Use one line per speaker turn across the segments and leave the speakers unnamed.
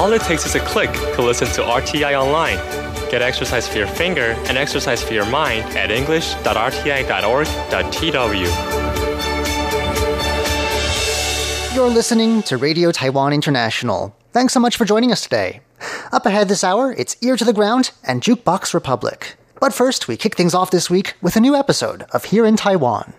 All it takes is a click to listen to RTI online. Get exercise for your finger and exercise for your mind at english.rti.org.tw.
You're listening to Radio Taiwan International. Thanks so much for joining us today. Up ahead this hour, it's Ear to the Ground and Jukebox Republic. But first, we kick things off this week with a new episode of Here in Taiwan.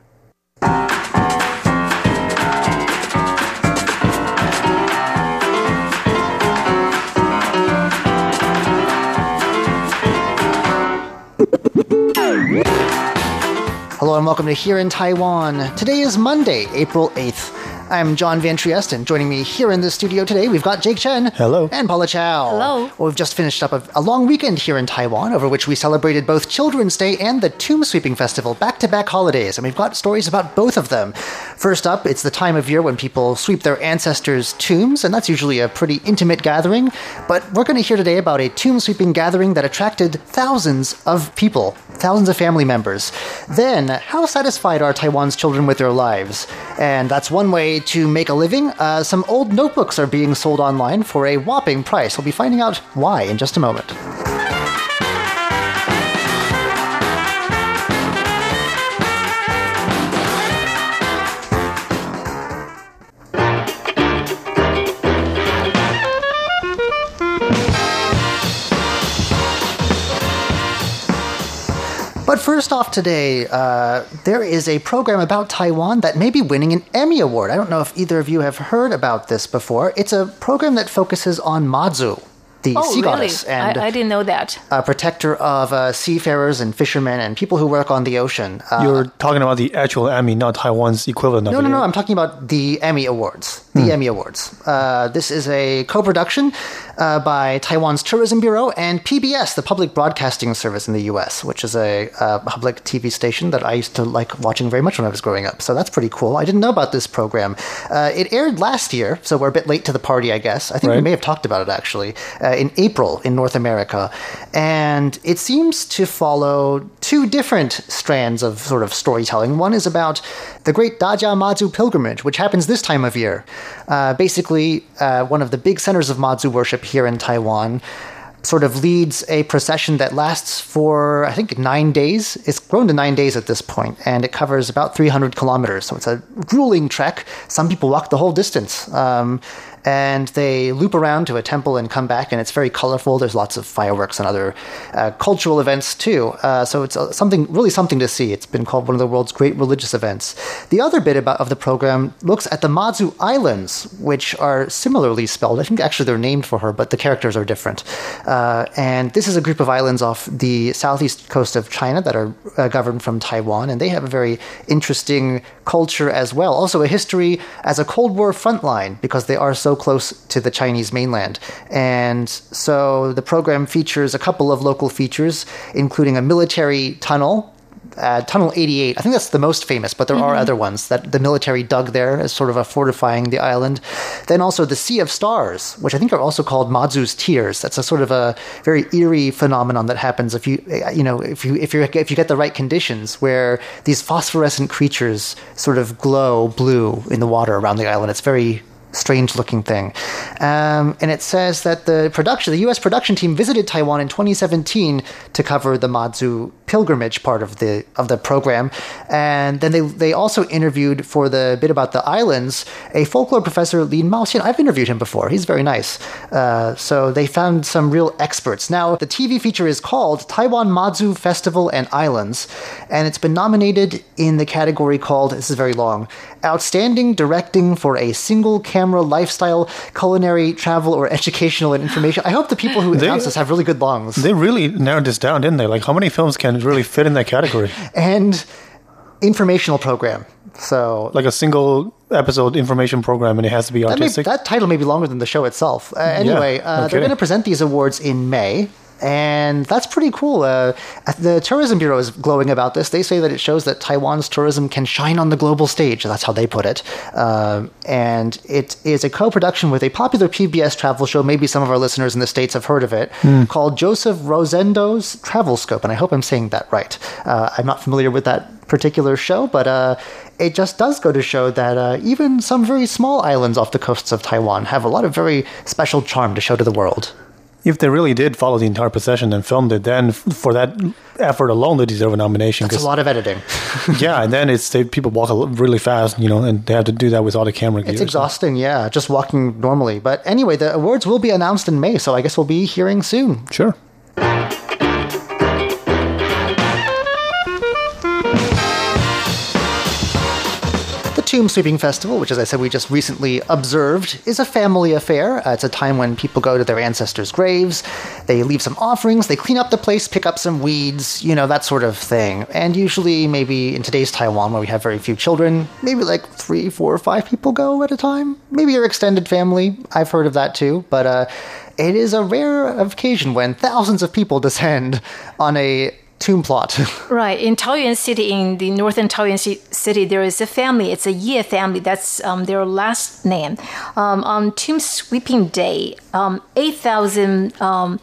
Hello and welcome to Here in Taiwan. Today is Monday, April 8th. I'm John Van Trieste, and joining me here in the studio today, we've got Jake Chen.
Hello.
And Paula Chow.
Hello.
Well, we've just finished up a, a long weekend here in Taiwan, over which we celebrated both Children's Day and the Tomb Sweeping Festival, back to back holidays, and we've got stories about both of them. First up, it's the time of year when people sweep their ancestors' tombs, and that's usually a pretty intimate gathering. But we're going to hear today about a tomb sweeping gathering that attracted thousands of people, thousands of family members. Then, how satisfied are Taiwan's children with their lives? And that's one way to make a living. Uh, some old notebooks are being sold online for a whopping price. We'll be finding out why in just a moment. But first off today, uh, there is a program about Taiwan that may be winning an Emmy Award. I don't know if either of you have heard about this before. It's a program that focuses on Mazu, the
Oh,
sea
really?
goddess, and
I, I didn't know that.
a protector of uh, seafarers and fishermen and people who work on the ocean. Uh,
You're talking about the actual Emmy, not Taiwan's equivalent of
no, no, no. I'm talking about the Emmy Awards. The Emmy Awards. Uh, this is a co-production uh, by Taiwan's Tourism Bureau and PBS, the Public Broadcasting Service in the U.S., which is a uh, public TV station that I used to like watching very much when I was growing up. So that's pretty cool. I didn't know about this program. Uh, it aired last year, so we're a bit late to the party, I guess. I think we may have talked about it actually uh, in April in North America, and it seems to follow two different strands of sort of storytelling. One is about the Great Dajia Mazu pilgrimage, which happens this time of year. Uh, basically, uh, one of the big centers of Mazu worship here in Taiwan. Sort of leads a procession that lasts for, I think, nine days. It's grown to nine days at this point, and it covers about 300 kilometers. So it's a grueling trek. Some people walk the whole distance. Um, and they loop around to a temple and come back, and it's very colorful. There's lots of fireworks and other uh, cultural events too. Uh, so it's uh, something really something to see. It's been called one of the world's great religious events. The other bit about of the program looks at the Mazu Islands, which are similarly spelled. I think actually they're named for her, but the characters are different. Uh, and this is a group of islands off the southeast coast of China that are uh, governed from Taiwan, and they have a very interesting culture as well. Also, a history as a Cold War front line because they are so close to the Chinese mainland. And so the program features a couple of local features, including a military tunnel. Uh, tunnel 88 i think that's the most famous but there are other ones that the military dug there as sort of a fortifying the island then also the sea of stars which i think are also called mazu's tears that's a sort of a very eerie phenomenon that happens if you you know if you if you if you get the right conditions where these phosphorescent creatures sort of glow blue in the water around the island it's very strange looking thing. Um, and it says that the production, the U.S. production team visited Taiwan in 2017 to cover the Mazu pilgrimage part of the of the program, and then they they also interviewed for the bit about the islands a folklore professor Lin Maoxian. I've interviewed him before. He's very nice. Uh, so they found some real experts. Now the TV feature is called Taiwan Mazu Festival and Islands, and it's been nominated in the category called this is very long Outstanding Directing for a Single Camera Camera, lifestyle, Culinary, Travel, or Educational and Information. I hope the people who announce this have really good lungs.
They really narrowed this down, didn't they? Like, how many films can really fit in that category?
and informational program. So
Like a single episode information program, and it has to be
that, may,
artistic.
that title may be longer than the show itself. Uh, anyway, uh,
okay.
they're going to present these awards in May. And that's pretty cool. Uh, the Tourism Bureau is glowing about this. They say that it shows that Taiwan's tourism can shine on the global stage. That's how they put it. Uh, and it is a co production with a popular PBS travel show. Maybe some of our listeners in the States have heard of it, called Joseph Rosendo's Travel Scope. And I hope I'm saying that right. Uh, I'm not familiar with that particular show, but uh, it just does go to show that uh, even some very small islands off the coasts of Taiwan have a lot of very special charm to show to the world.
If they really did follow the entire procession and filmed it, then for that effort alone, they deserve a nomination.
It's a lot of editing.
yeah, and then it's they, people walk really fast, you know, and they have to do that with all the camera gear.
It's exhausting, yeah, just walking normally. But anyway, the awards will be announced in May, so I guess we'll be hearing soon.
Sure.
Tomb Sweeping Festival, which, as I said, we just recently observed, is a family affair. Uh, it's a time when people go to their ancestors' graves, they leave some offerings, they clean up the place, pick up some weeds, you know, that sort of thing. And usually, maybe in today's Taiwan, where we have very few children, maybe like three, four, or five people go at a time. Maybe your extended family. I've heard of that too. But uh, it is a rare occasion when thousands of people descend on a tomb plot.
Right. In Taoyuan City, in the northern Taoyuan City, there is a family. It's a Ye family. That's um, their last name. Um, on Tomb Sweeping Day, um, 8,000 um,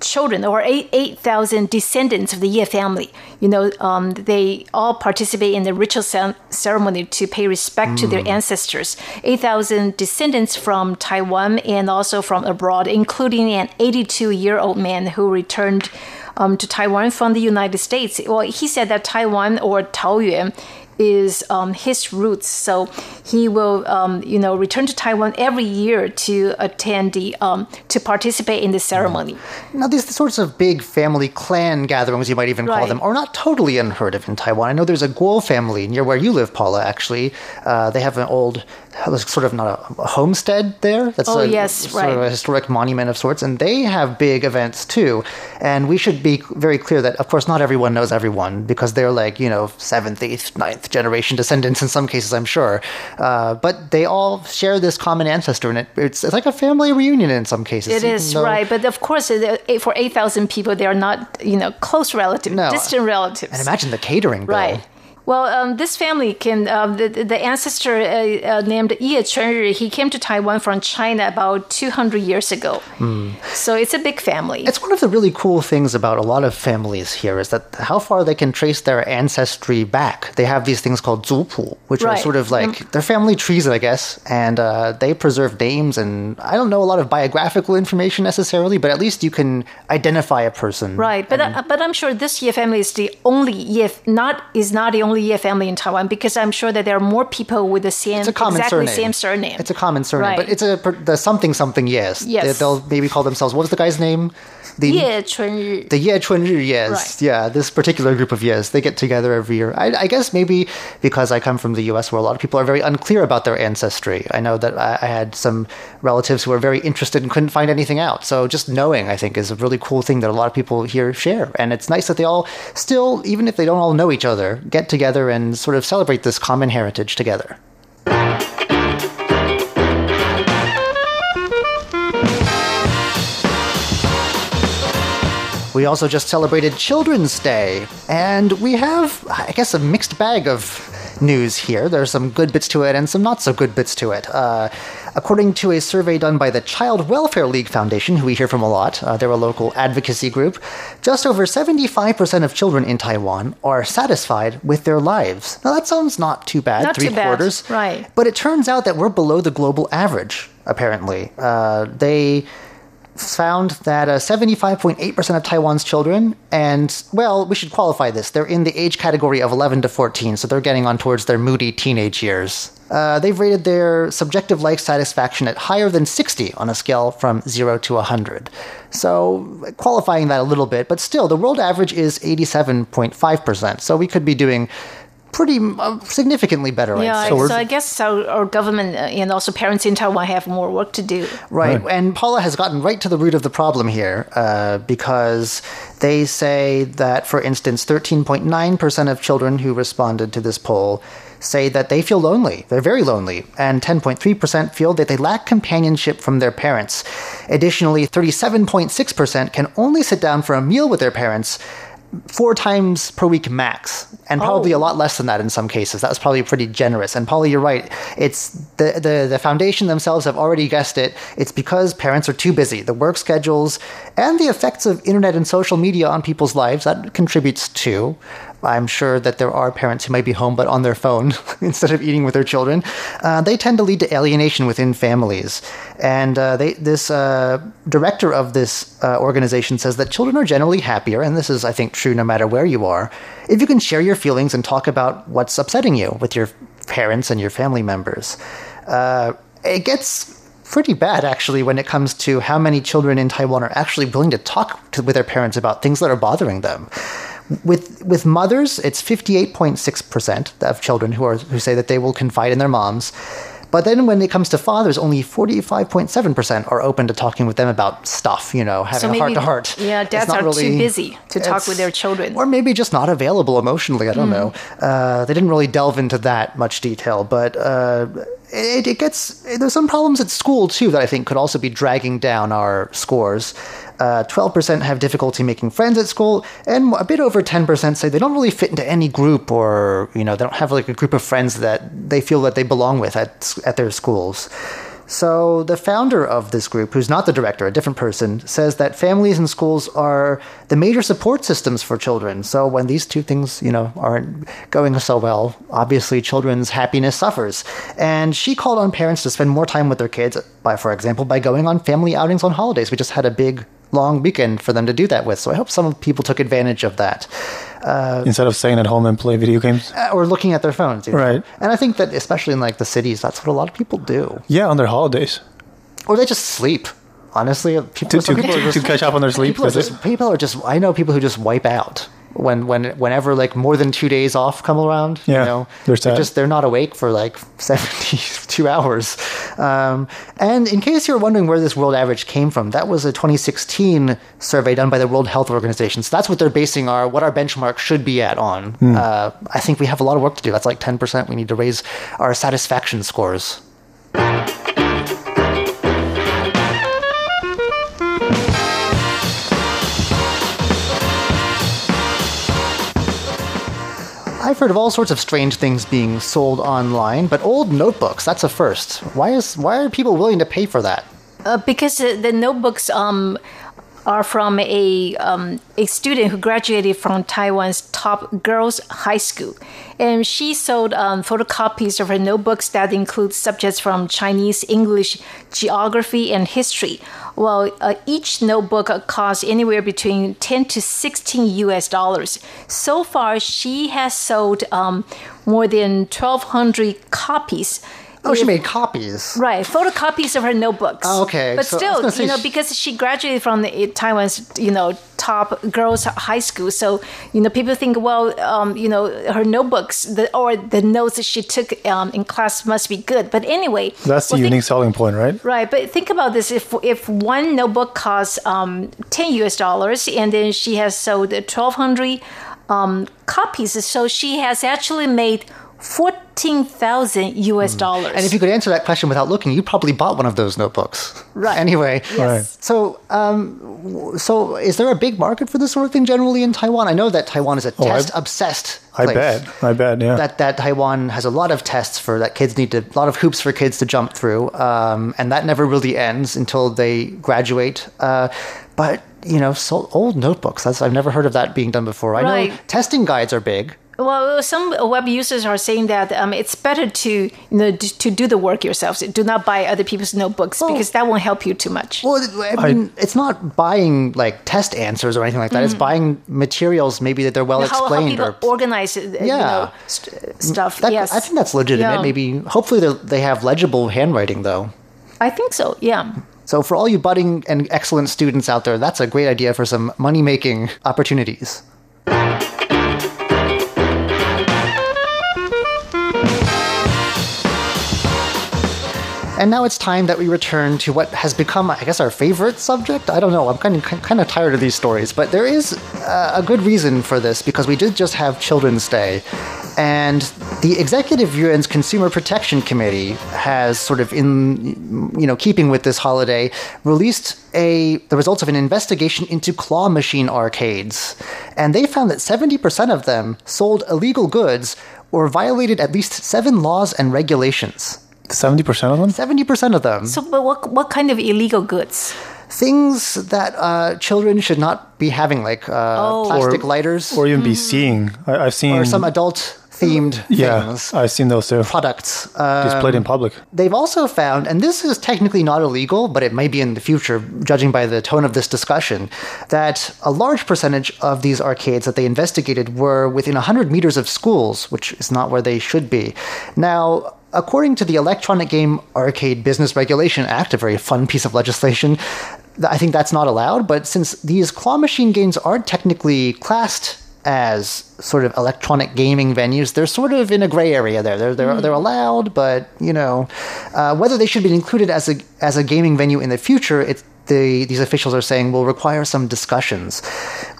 children or 8,000 descendants of the Ye family, you know, um, they all participate in the ritual ce- ceremony to pay respect to their ancestors. 8,000 descendants from Taiwan and also from abroad, including an 82 year old man who returned um, to Taiwan from the United States. Well, he said that Taiwan or Taoyuan is um, his roots, so he will, um, you know, return to Taiwan every year to attend the um, to participate in the ceremony.
Now, these sorts of big family clan gatherings, you might even call
Right.
them, are not totally unheard of in Taiwan. I know there's a Guo family near where you live, Paula, actually. Uh, they have an old, sort of not a, a homestead there. That's
Oh,
a,
yes,
sort of a historic monument of sorts, and they have big events too. And we should be very clear that, of course, not everyone knows everyone because they're like, you know, seventh, eighth, ninth generation descendants in some cases, I'm sure. Uh, but they all share this common ancestor, and it, it's, it's like a family reunion in some cases.
It is
though-
right, but of course, uh, for eight thousand people, they are not, you know, close relatives,
No.
distant relatives.
And imagine the catering bill.
Right. Well, um, this family can um, the, the ancestor uh, uh, named Ye Chunri. He came to Taiwan from China about 200 years ago. So it's a big family.
It's one of the really cool things about a lot of families here is that how far they can trace their ancestry back. They have these things called zupu, which are sort of like they're family trees, I guess, and uh, they preserve names. And I don't know a lot of biographical information necessarily, but at least you can identify a person.
Right, but uh, but I'm sure this Ye family is the only Ye not is not the only Ye family in Taiwan because I'm sure that there are more people with the same
It's a common
exactly
surname.
same surname.
It's a common surname,
Right.
but it's a the something something yes.
Yes.
They, will maybe call themselves. What was the guy's name? The
Ye Chunri.
The Ye Chunri Yes.
Right.
Yeah, this particular group of Yes, they get together every year. I, I guess maybe because I come from the US where a lot of people are very unclear about their ancestry. I know that I, I had some relatives who were very interested and couldn't find anything out. So just knowing, I think, is a really cool thing that a lot of people here share. And it's nice that they all still, even if they don't all know each other, get together and sort of celebrate this common heritage together. We also just celebrated Children's Day, and we have, I guess, a mixed bag of news here. There's some good bits to it and some not so good bits to it. Uh, according to a survey done by the Child Welfare League Foundation, who we hear from a lot, uh, they're a local advocacy group, just over 75% of children in Taiwan are satisfied with their lives. Now, that sounds not too bad,
Not
three
too bad,
quarters.
right.
But it turns out that we're below the global average, apparently. Uh, they found that uh, 75.8% of Taiwan's children, and, well, we should qualify this, they're in the age category of 11 to 14, so they're getting on towards their moody teenage years. Uh, they've rated their subjective life satisfaction at higher than 60 on a scale from 0 to 100. So, qualifying that a little bit, but still, the world average is 87.5%, so we could be doing pretty uh, significantly better,
Yeah,
I'd say.
so, I guess our, our government uh, and also parents in Taiwan have more work to do.
Right. And Paula has gotten right to the root of the problem here uh, because they say that, for instance, 13.9% of children who responded to this poll say that they feel lonely. They're very lonely. And 10.3% feel that they lack companionship from their parents. Additionally, 37.6% can only sit down for a meal with their parents four times per week max, and probably
Oh.
a lot less than that in some cases. That was probably pretty generous. And Polly, you're right. It's the, the the foundation themselves have already guessed it. It's because parents are too busy. The work schedules and the effects of internet and social media on people's lives that contributes too. I'm sure that there are parents who might be home but on their phone instead of eating with their children. Uh, they tend to lead to alienation within families. And uh, they, this uh, director of this uh, organization says that children are generally happier, and this is, I think, true no matter where you are, if you can share your feelings and talk about what's upsetting you with your parents and your family members. Uh, it gets pretty bad actually when it comes to how many children in Taiwan are actually willing to talk to, with their parents about things that are bothering them. With with mothers, it's 58.6% of children who are who say that they will confide in their moms. But then when it comes to fathers, only 45.7% are open to talking with them about stuff, you know, having a heart to heart.
Yeah, dads are
really-
too busy to talk with their children.
or maybe just not available emotionally. I don't know. Uh, they didn't really delve into that much detail, but uh, it, it gets there's some problems at school too that I think could also be dragging down our scores. Uh, 12% have difficulty making friends at school, and a bit over 10% say they don't really fit into any group, or you know, they don't have like a group of friends that they feel that they belong with at at their schools. So the founder of this group, who's not the director, a different person, says that families and schools are the major support systems for children. So when these two things, you know, aren't going so well, obviously children's happiness suffers. And she called on parents to spend more time with their kids by, for example, by going on family outings on holidays. We just had a big long weekend for them to do that with. So I hope some people took advantage of that.
Instead of staying at home and play video games.
Uh, Or looking at their phones. know.
Right.
And I think that especially in like the cities, that's what a lot of people do.
Yeah, on their holidays.
Or they just sleep. Honestly, people,
To, to,
people
to
just,
catch up on their sleep.
people are just people are just. I know people who just wipe out when when whenever like more than two days off come around.
Yeah,
you know,
they're
they're just they're not awake for like seventy two hours. Um, and in case you're wondering where this world average came from, that was a 2016 survey done by the World Health Organization. So that's what they're basing our what our benchmark should be at on.
Hmm.
Uh, I think we have a lot of work to do. That's like ten percent. We need to raise our satisfaction scores. I've heard of all sorts of strange things being sold online, but old notebooks, that's a first. Why is why are people willing to pay for that?
Uh, because uh, the notebooks um, are from a um, a student who graduated from Taiwan's top girls' high school, and she sold um, photocopies of her notebooks that include subjects from Chinese, English, geography, and history. Well, uh, each notebook costs anywhere between ten to sixteen U.S. dollars. So far, she has sold um, more than twelve hundred copies.
Oh, she made copies.
Right, photocopies of her notebooks.
Oh, okay.
But
So
still, you know,
she-
because she graduated from the, Taiwan's, you know, top girls' high school, so you know, people think, well, um, you know, her notebooks the, or the notes that she took um, in class must be good. But anyway,
That's the
well, think-
unique selling point, right?
Right, but think about this: if if one notebook costs um, ten U.S. dollars, and then she has sold twelve hundred um, copies, so she has actually made fourteen thousand U.S. dollars.
Hmm. And if you could answer that question without looking, you probably bought one of those notebooks.
Right.
Anyway.
Yes.
So, um, so is there a big market for this sort of thing generally in Taiwan? I know that Taiwan is a
Oh, I-
test obsessed.
I
place.
bet. I bet, yeah.
that that Taiwan has a lot of tests for that kids need to a lot of hoops for kids to jump through, um, and that never really ends until they graduate. Uh, but you know, so old notebooks. That's I've never heard of that being done before. I know testing guides are big.
Well, some web users are saying that um, it's better to you know d- to do the work yourselves. Do not buy other people's notebooks because that won't help you too much.
Well, I mean, it's not buying like test answers or anything like that. It's buying materials maybe that they're well
Mm. how, how
explained
people
or
organize uh, you
Yeah.
know, st- stuff.
That,
yes,
I think that's legitimate.
Yeah.
Maybe, hopefully, they they have legible handwriting though.
I think so. Yeah.
So, for all you budding and excellent students out there, that's a great idea for some money making opportunities. And now it's time that we return to what has become, I guess, our favorite subject. I don't know. I'm kind of kind of tired of these stories, but there is a good reason for this because we did just have Children's Day, and The Executive Yuan's Consumer Protection Committee has sort of in you know keeping with this holiday released a the results of an investigation into claw machine arcades and they found that 70% of them sold illegal goods or violated at least 7 laws and regulations.
70% of them?
70% of them.
So, but what what kind of illegal goods?
Things that uh, children should not be having, like uh,
Oh.
plastic
Or-
lighters
Or even be seeing. I, I've seen.
or some adult themed
yeah,
things,
I've seen those too.
products. Uh,
Displayed in public.
They've also found, and this is technically not illegal, but it may be in the future, judging by the tone of this discussion, that a large percentage of these arcades that they investigated were within 100 meters of schools, which is not where they should be. Now, according to the Electronic Game Arcade Business Regulation Act, a very fun piece of legislation, I think that's not allowed, but since these claw machine games aren't technically classed as sort of electronic gaming venues, they're sort of in a gray area there. They're they're, they're allowed, but you know uh, whether they should be included as a as a gaming venue in the future. It's the these officials are saying will require some discussions.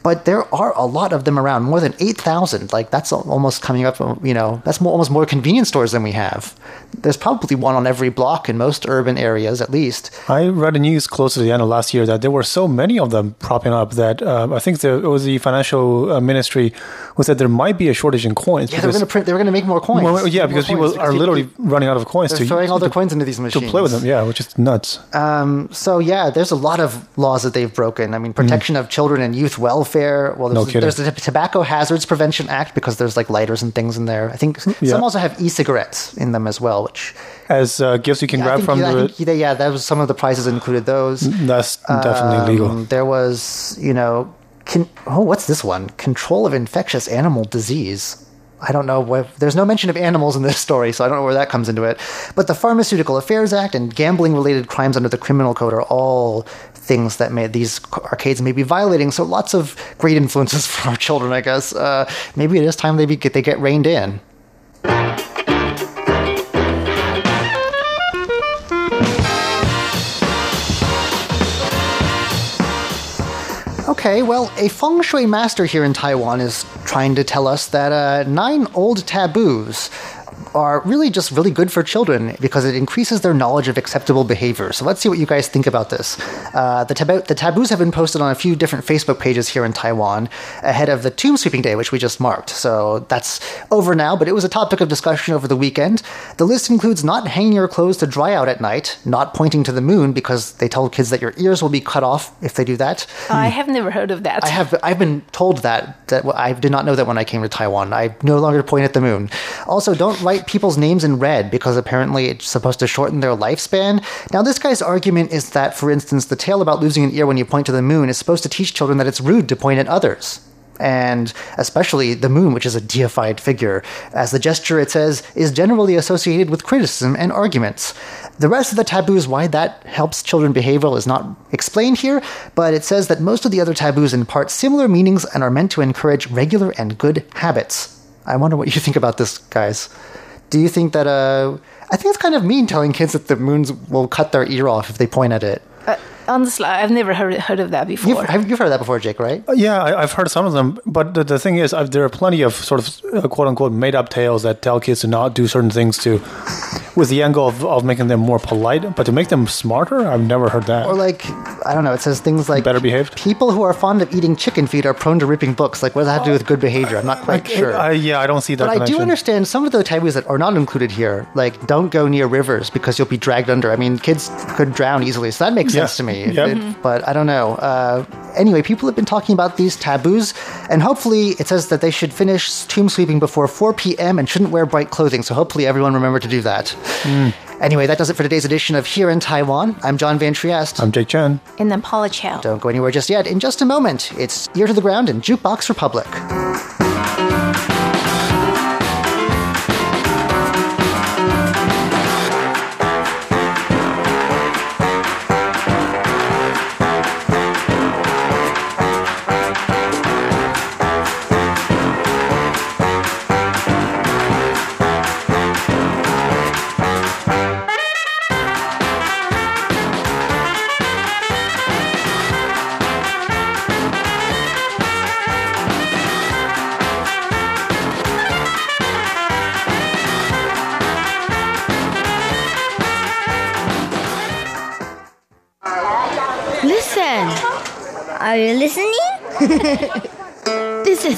But there are a lot of them around, more than eight thousand. Like that's almost coming up. You know, that's more, almost more convenience stores than we have. There's probably one on every block in most urban areas, at least.
I read a news close to the end of last year that there were so many of them propping up that uh, I think the, it was the financial uh, ministry who said there might be a shortage in coins.
Yeah, they were going to print. They were going to make more coins.
Well, yeah,
More
because
coins,
people are
because
literally running out of coins
They're
to
throwing all their
to,
coins into these machines.
to play with them. Yeah, which is nuts.
So yeah, there's a lot of laws that they've broken. I mean, protection of children and youth welfare. Well,
Mm. No
there's, there's the Tobacco Hazards Prevention Act because there's like lighters and things in there. I think
Yeah.
some also have e-cigarettes in them as well, which
As uh, gifts you can
I
grab
think,
from
yeah,
the.
yeah, yeah, that was some of the prizes included those.
That's definitely legal.
Um, there was, you know, con- oh, what's this one? Control of infectious animal disease. I don't know. What, there's no mention of animals in this story, so I don't know where that comes into it. But the Pharmaceutical Affairs Act and gambling-related crimes under the Criminal Code are all things that these arcades may be violating. So lots of great influences for our children, I guess. Uh, maybe it is time they be, get they get reined in. Okay, well, a feng shui master here in Taiwan is trying to tell us that uh, nine old taboos are really just really good for children because it increases their knowledge of acceptable behavior. So let's see what you guys think about this. Uh, the, tab- the taboos have been posted on a few different Facebook pages here in Taiwan ahead of the tomb sweeping day, which we just marked. So that's over now, but it was a topic of discussion over the weekend. The list includes not hanging your clothes to dry out at night, not pointing to the moon because they tell kids that your ears will be cut off if they do that.
I have never heard of that.
I have I've been told that that I did not know that when I came to Taiwan. I no longer point at the moon. Also, don't write people's names in red because apparently it's supposed to shorten their lifespan. Now, this guy's argument is that, for instance, the tale about losing an ear when you point to the moon is supposed to teach children that it's rude to point at others. And especially the moon, which is a deified figure, as the gesture, it says, is generally associated with criticism and arguments. The rest of the taboos, why that helps children behavioral, is not explained here, but it says that most of the other taboos impart similar meanings and are meant to encourage regular and good habits. I wonder what you think about this, guys. Do you think that, uh, I think it's kind of mean telling kids that the moons will cut their ear off if they point at it.
Uh, honestly, I've never heard heard of that before.
You've, have, you've heard that before, Jake, right?
Yeah, I, I've heard some of them, but the, the thing is, I've, there are plenty of sort of uh, quote unquote made up tales that tell kids to not do certain things to, with the angle of, of making them more polite, but to make them smarter. I've never heard that.
Or like, I don't know, it says things like
Better behaved?
People who are fond of eating chicken feet are prone to ripping books. Like, what does that have to do with good behavior? I'm not quite sure.
I, yeah, I don't see that.
but I do understand some of the taboos that are not included here, like don't go near rivers because you'll be dragged under. I mean, kids could drown easily, so that makes
Yeah.
sense to me.
Yep.
It- but I don't know. Uh, anyway, people have been talking about these taboos, and hopefully it says that they should finish tomb sweeping before 4 p.m. and shouldn't wear bright clothing. So hopefully everyone remember to do that.
Hmm.
Anyway, that does it for today's edition of Here in Taiwan. I'm John Van Trieste.
I'm Jake Chen.
and then Paula Chow.
Don't go anywhere just yet. In just a moment, it's Ear to the Ground and Jukebox Republic.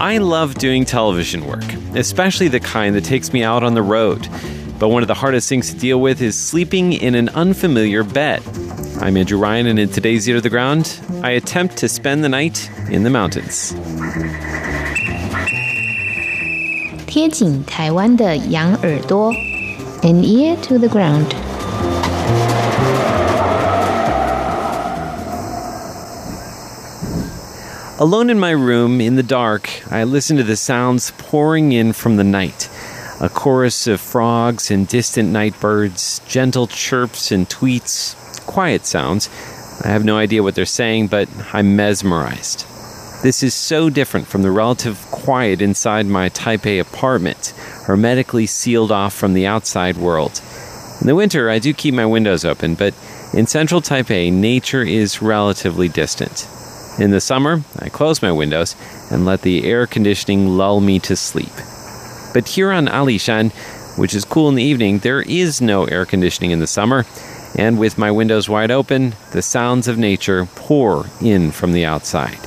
I love doing television work, especially the kind that takes me out on the road. But one of the hardest things to deal with is sleeping in an unfamiliar bed. I'm Andrew Ryan, and in today's Ear to the Ground, I attempt to spend the night in the mountains.
贴紧台湾的羊耳朵，an ear to the ground。
Alone in my room, in the dark, I listen to the sounds pouring in from the night. A chorus of frogs and distant night birds, gentle chirps and tweets, quiet sounds. I have no idea what they're saying, but I'm mesmerized. This is so different from the relative quiet inside my Taipei apartment, hermetically sealed off from the outside world. In the winter, I do keep my windows open, but in central Taipei, nature is relatively distant. In the summer, I close my windows and let the air conditioning lull me to sleep. But here on Alishan, which is cool in the evening, there is no air conditioning in the summer, and with my windows wide open, the sounds of nature pour in from the outside.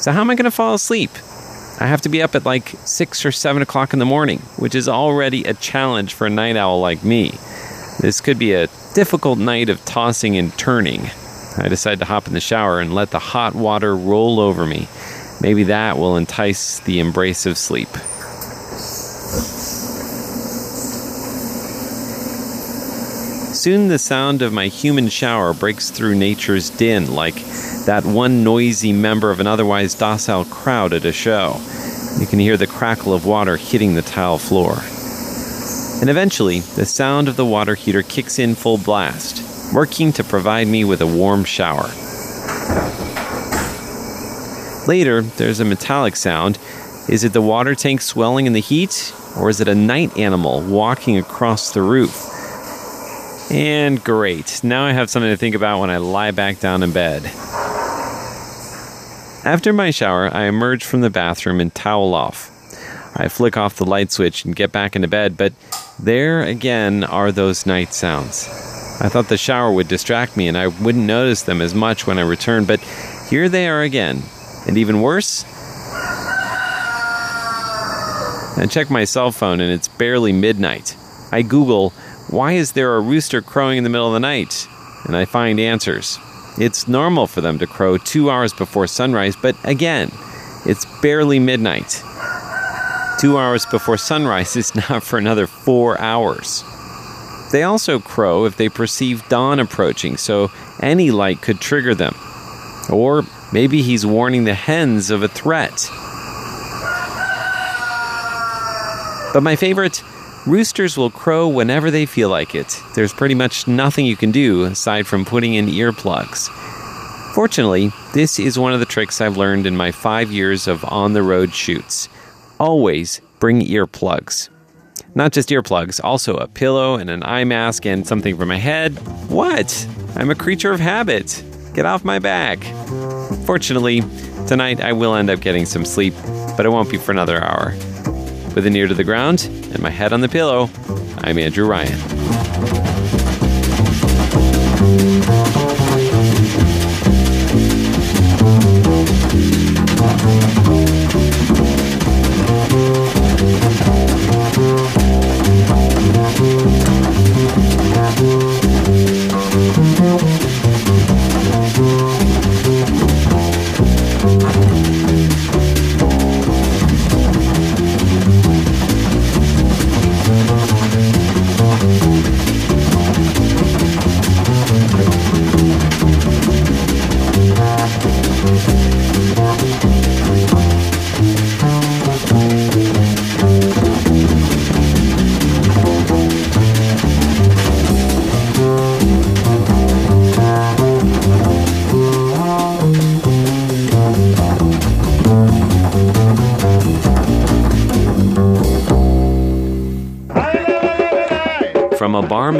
So, how am I going to fall asleep? I have to be up at like 6 or 7 o'clock in the morning, which is already a challenge for a night owl like me. This could be a difficult night of tossing and turning. I decide to hop in the shower and let the hot water roll over me. Maybe that will entice the embrace of sleep. Soon the sound of my human shower breaks through nature's din like that one noisy member of an otherwise docile crowd at a show. You can hear the crackle of water hitting the tile floor. And eventually, the sound of the water heater kicks in full blast, working to provide me with a warm shower. Later, there's a metallic sound. Is it the water tank swelling in the heat, or is it a night animal walking across the roof? And great, now I have something to think about when I lie back down in bed. After my shower, I emerge from the bathroom and towel off. I flick off the light switch and get back into bed, but there again are those night sounds. I thought the shower would distract me and I wouldn't notice them as much when I returned, but here they are again. And even worse, I check my cell phone and it's barely midnight. I Google, why is there a rooster crowing in the middle of the night? And I find answers. It's normal for them to crow two hours before sunrise, but again, it's barely midnight. Two hours before sunrise is not for another four hours. They also crow if they perceive dawn approaching, so any light could trigger them. Or maybe he's warning the hens of a threat. But my favorite roosters will crow whenever they feel like it. There's pretty much nothing you can do aside from putting in earplugs. Fortunately, this is one of the tricks I've learned in my five years of on the road shoots. Always bring earplugs. Not just earplugs, also a pillow and an eye mask and something for my head. What? I'm a creature of habit. Get off my back. Fortunately, tonight I will end up getting some sleep, but it won't be for another hour. With an ear to the ground and my head on the pillow, I'm Andrew Ryan.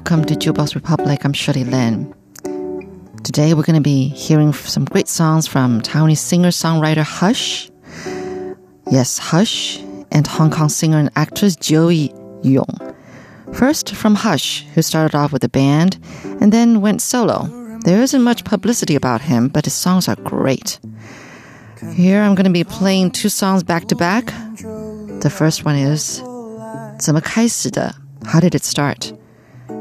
welcome to Jukebox Republic. I'm Shirley Lin. Today we're going to be hearing some great songs from Taiwanese singer-songwriter Hush. Yes, Hush and Hong Kong singer and actress Joey Yung. First from Hush, who started off with a band and then went solo. There isn't much publicity about him, but his songs are great. Here I'm going to be playing two songs back to back. The first one is 怎么开始的? How did it start?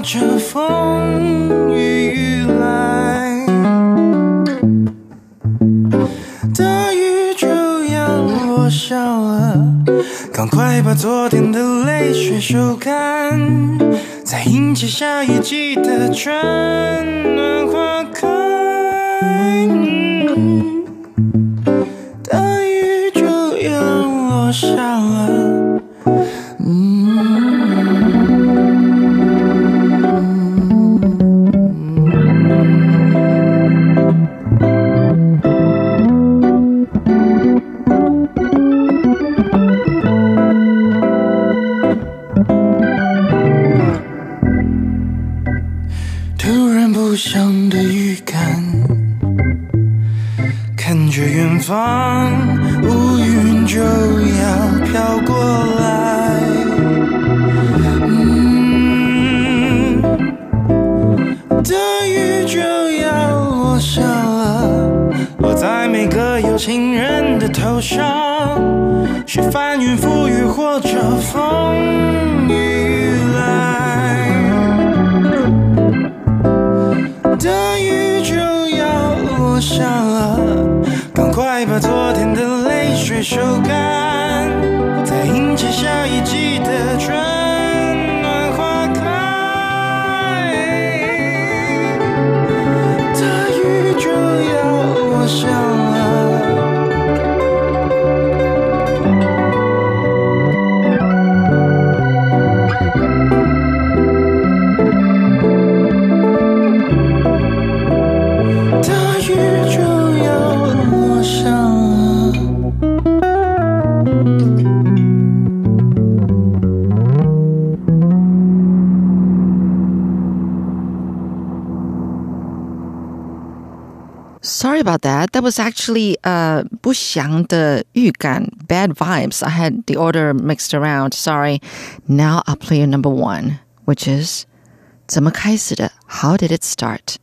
着风雨来，大雨就要落下了，赶快把昨天的泪水收干，再迎接下一季的春。
Sorry about that. That was actually uh 不祥的预感 bad vibes. I had the order mixed around. Sorry. Now I'll play your number one, which is 怎么开始的? How did it start?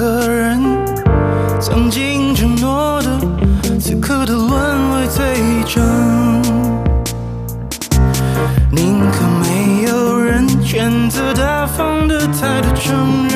个人。曾经承诺的，此刻都沦为罪证。宁可没有人选择大方的态度承认，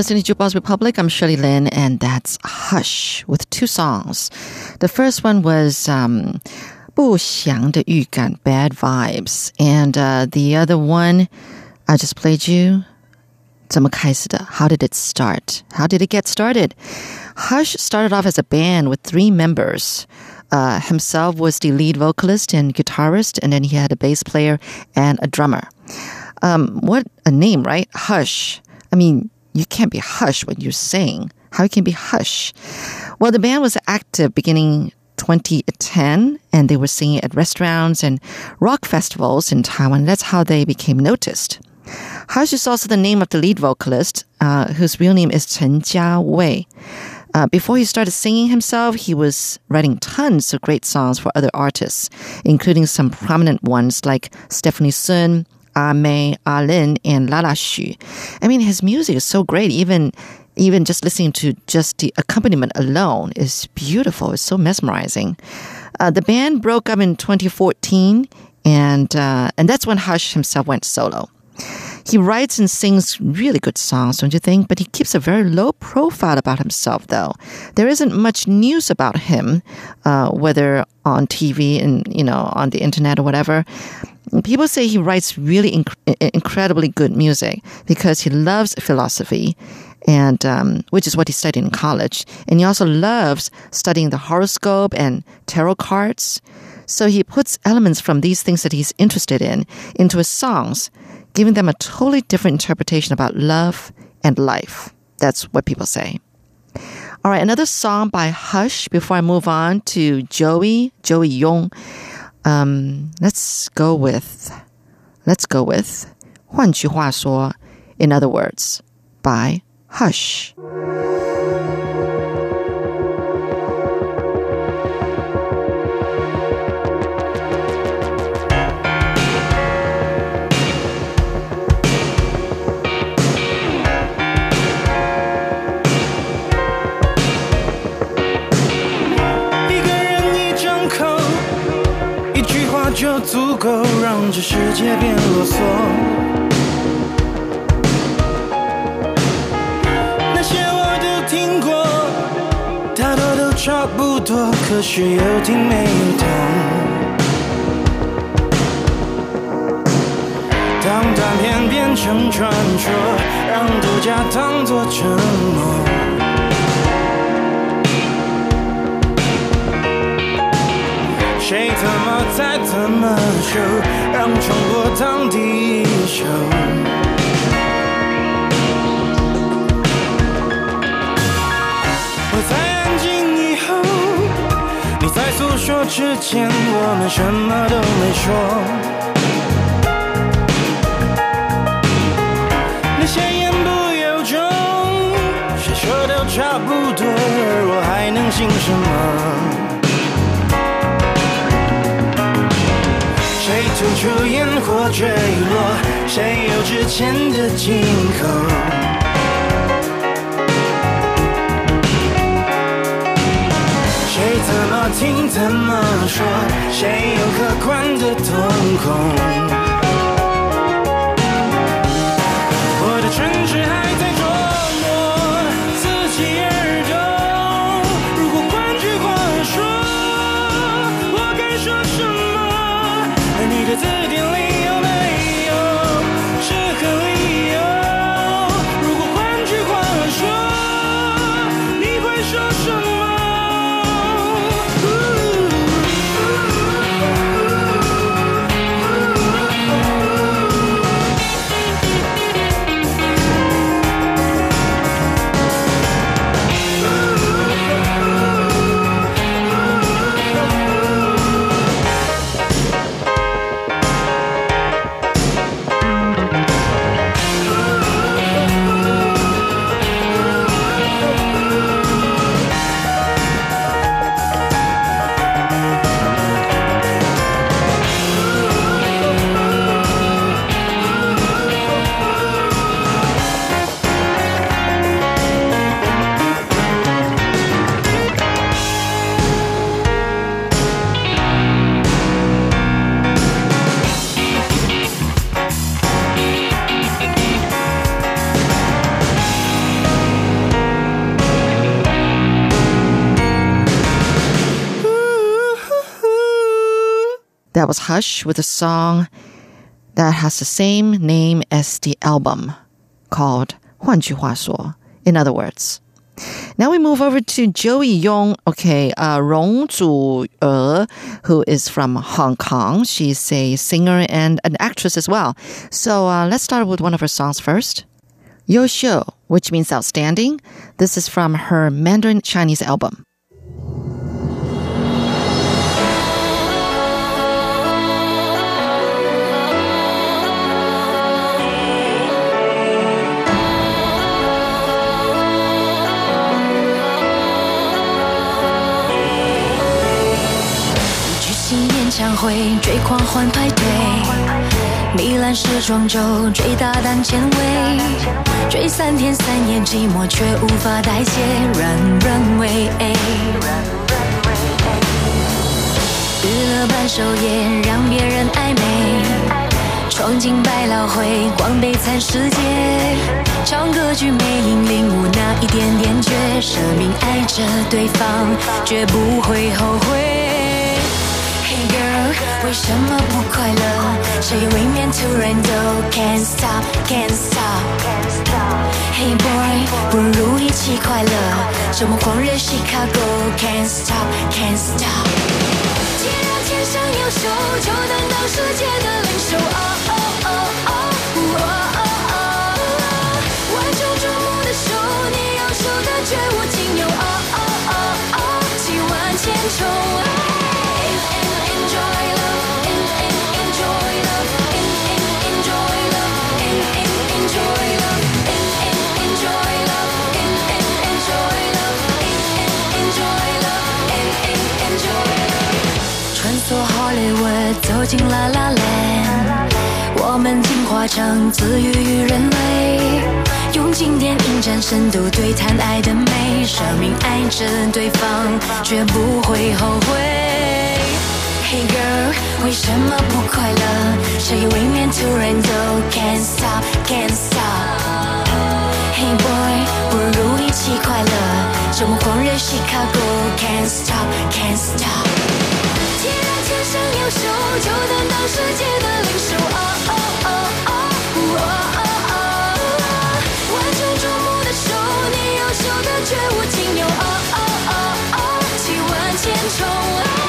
listening to Jukebox Republic. I'm Shirley Lin, and that's Hush with two songs. The first one was um, 不祥的预感, Bad Vibes. And uh, the other one I just played you, 怎么开始的? How did it start? How did it get started? Hush started off as a band with three members. Uh, himself was the lead vocalist and guitarist, and then he had a bass player and a drummer. Um, what a name, right? Hush. I mean, you can't be hush when you're sing. How you can be hush? Well, the band was active beginning 2010, and they were singing at restaurants and rock festivals in Taiwan. That's how they became noticed. Hush is also the name of the lead vocalist, uh, whose real name is Chen Jiawei. Uh, before he started singing himself, he was writing tons of great songs for other artists, including some prominent ones like Stephanie Sun, Ah Mei, Ah and Lala Xu. I mean, his music is so great. Even even just listening to just the accompaniment alone is beautiful. It's so mesmerizing. Uh, the band broke up in 2014, and uh, and that's when Hush himself went solo. He writes and sings really good songs, don't you think? But he keeps a very low profile about himself, though. There isn't much news about him, uh, whether on TV and you know on the internet or whatever. People say he writes really inc- incredibly good music because he loves philosophy, and um, which is what he studied in college. And he also loves studying the horoscope and tarot cards. So he puts elements from these things that he's interested in into his songs, giving them a totally different interpretation about love and life. That's what people say. All right, another song by Hush before I move on to Joey, Joey Yung. Um, let's go with, let's go with, 换句话说, in other words, by Hush.
世界变啰嗦。那些我都听过，大多都差不多，可是有听没有懂。当断片变成传说，让独家当作承诺。谁怎么猜怎么秀，让重播当第一首。我在安静以后，你在诉说之前，我们什么都没说。那些言不由衷，谁说都差不多，而我还能信什么？谁吐出烟火坠落？谁有之前的惊恐？谁怎么听怎么说？谁有客观的瞳孔？
Hush with a song that has the same name as the album called 换句话说, in other words. Now we move over to Joey Yung, okay, uh, Rong Zhu Er, who is from Hong Kong. She's a singer and an actress as well. So uh, let's start with one of her songs first. Yo which means outstanding. This is from her Mandarin Chinese album.
会追狂欢派对，米兰时装周追大胆前卫，追三天三夜寂寞却无法代谢，人人为。娱乐版首演让别人暧昧，闯进百老汇逛悲惨世界，唱歌剧魅影领悟那一点点绝，舍命爱着对方，绝不会后悔。为什么不快乐？谁未免突然都 can't stop can't stop。Hey boy，不如一起快乐，周末狂热 Chicago can't stop can't stop。既然天上有手，就担当世界的领袖。哦哦哦哦哦哦哦！万众瞩目的手，你要求的绝无仅有。哦哦哦哦！几万千重。进 La La Land，我们进化成自愈与人类，用经典影展深度对谈爱的美，舍命爱着对方，绝不会后悔。Hey girl，为什么不快乐？谁未免突然都 can't stop can't stop。Hey boy，不如一起快乐，周末狂热 Chicago can't stop can't stop。既然天上有手，就担当世界的领袖。哦哦哦哦哦哦哦！万众瞩目的手，你要求的绝无仅有。哦哦哦哦！几万千重。Enjoy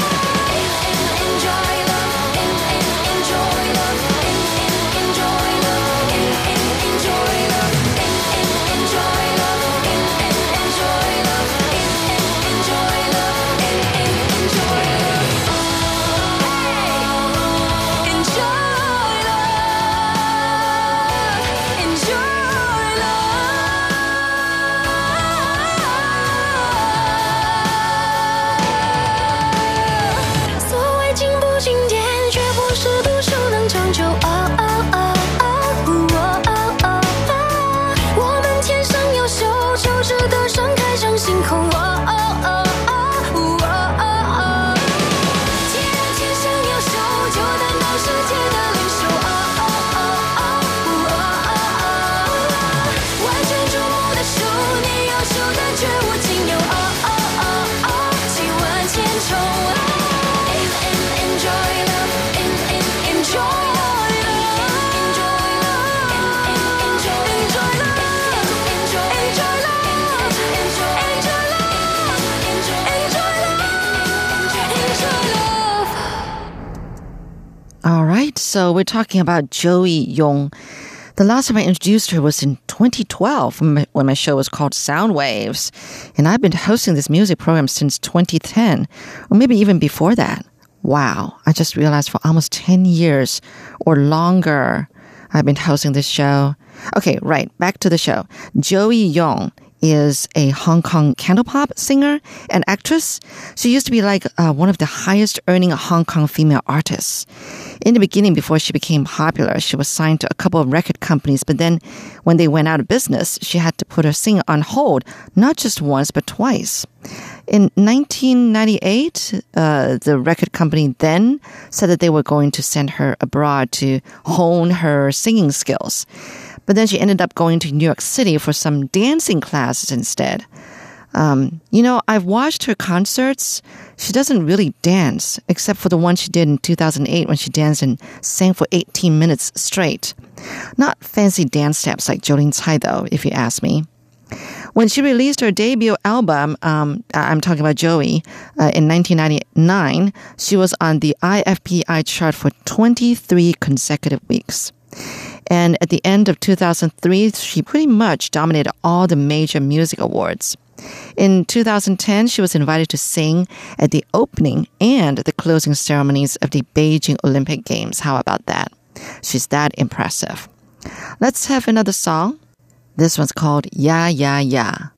so we're talking about Joey Yung. The last time I introduced her was in 2012 when my, show was called Sound Waves. And I've been hosting this music program since 2010, or maybe even before that. Wow, I just realized for almost 10 years or longer, I've been hosting this show. Okay, right, back to the show. Joey Yung is a Hong Kong cantopop singer and actress. She used to be like uh, one of the highest earning Hong Kong female artists. In the beginning, before she became popular, she was signed to a couple of record companies, but then when they went out of business, she had to put her singing on hold, not just once, but twice. In 1998, uh, the record company then said that they were going to send her abroad to hone her singing skills. But then she ended up going to New York City for some dancing classes instead. Um, you know, I've watched her concerts. She doesn't really dance, except for the one she did in 2008 when she danced and sang for 18 minutes straight. Not fancy dance steps like Jolin Tsai, though, if you ask me. When she released her debut album, um, I'm talking about Joey, uh, in 1999, she was on the IFPI chart for 23 consecutive weeks. And at the end of 2003, she pretty much dominated all the major music awards. In 2010, she was invited to sing at the opening and the closing ceremonies of the Beijing Olympic Games. How about that? She's that impressive. Let's have another song. This one's called Ya Ya Ya.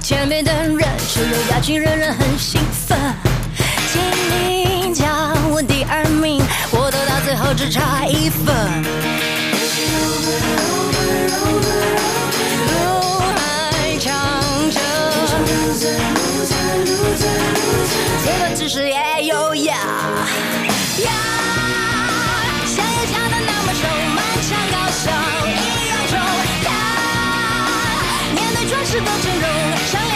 前面的人是有亚军，人人很兴奋。请您将我第二名，我得到最后只差一分。路还长着，这个只是也有呀是否真容？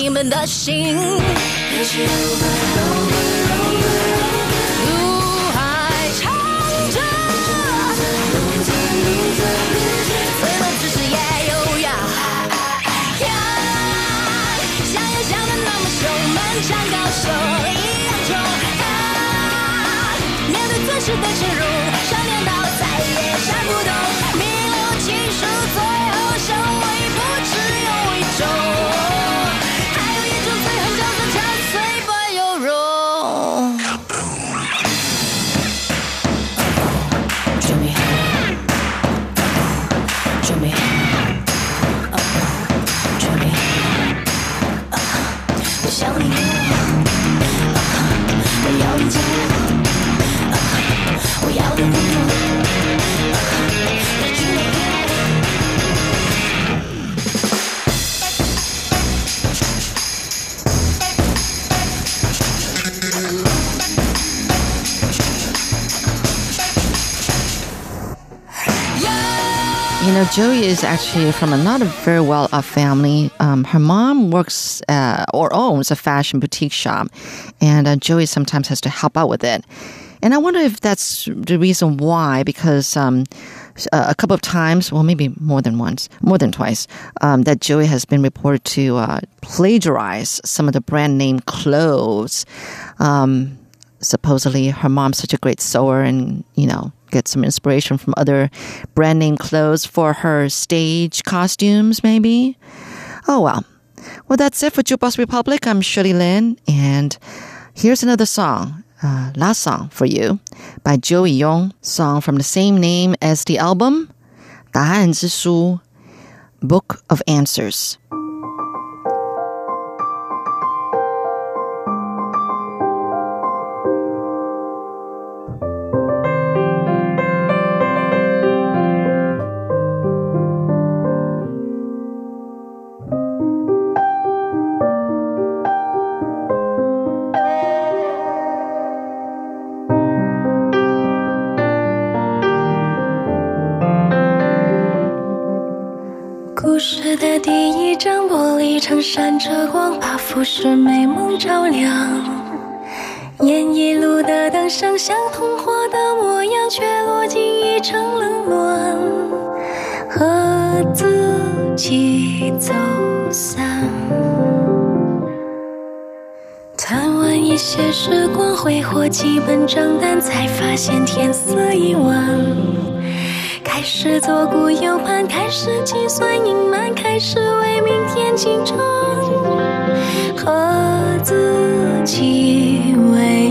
你们的心。
Joey is actually from another very well off family. Um, her mom works uh, or owns a fashion boutique shop, and uh, Joey sometimes has to help out with it. And I wonder if that's the reason why, because um, uh, a couple of times, well, maybe more than once, more than twice, um, that Joey has been reported to uh, plagiarize some of the brand name clothes. Um, supposedly, her mom's such a great sewer, and you know, get some inspiration from other brand name clothes for her stage costumes, maybe. Oh well. Well, that's it for Jukebox Republic. I'm Shirley Lin, and here's another song, uh, last song for you, by Joey Yung, song from the same name as the album, 答案之书, Book of Answers.
闪着光，把浮世美梦照亮。沿一路的灯声像童话的模样，却落进一场冷暖，和自己走散。贪玩一些时光，挥霍几本账单，才发现天色已晚。开始左顾右盼，开始计算隐瞒，开始为天紧张，和自己为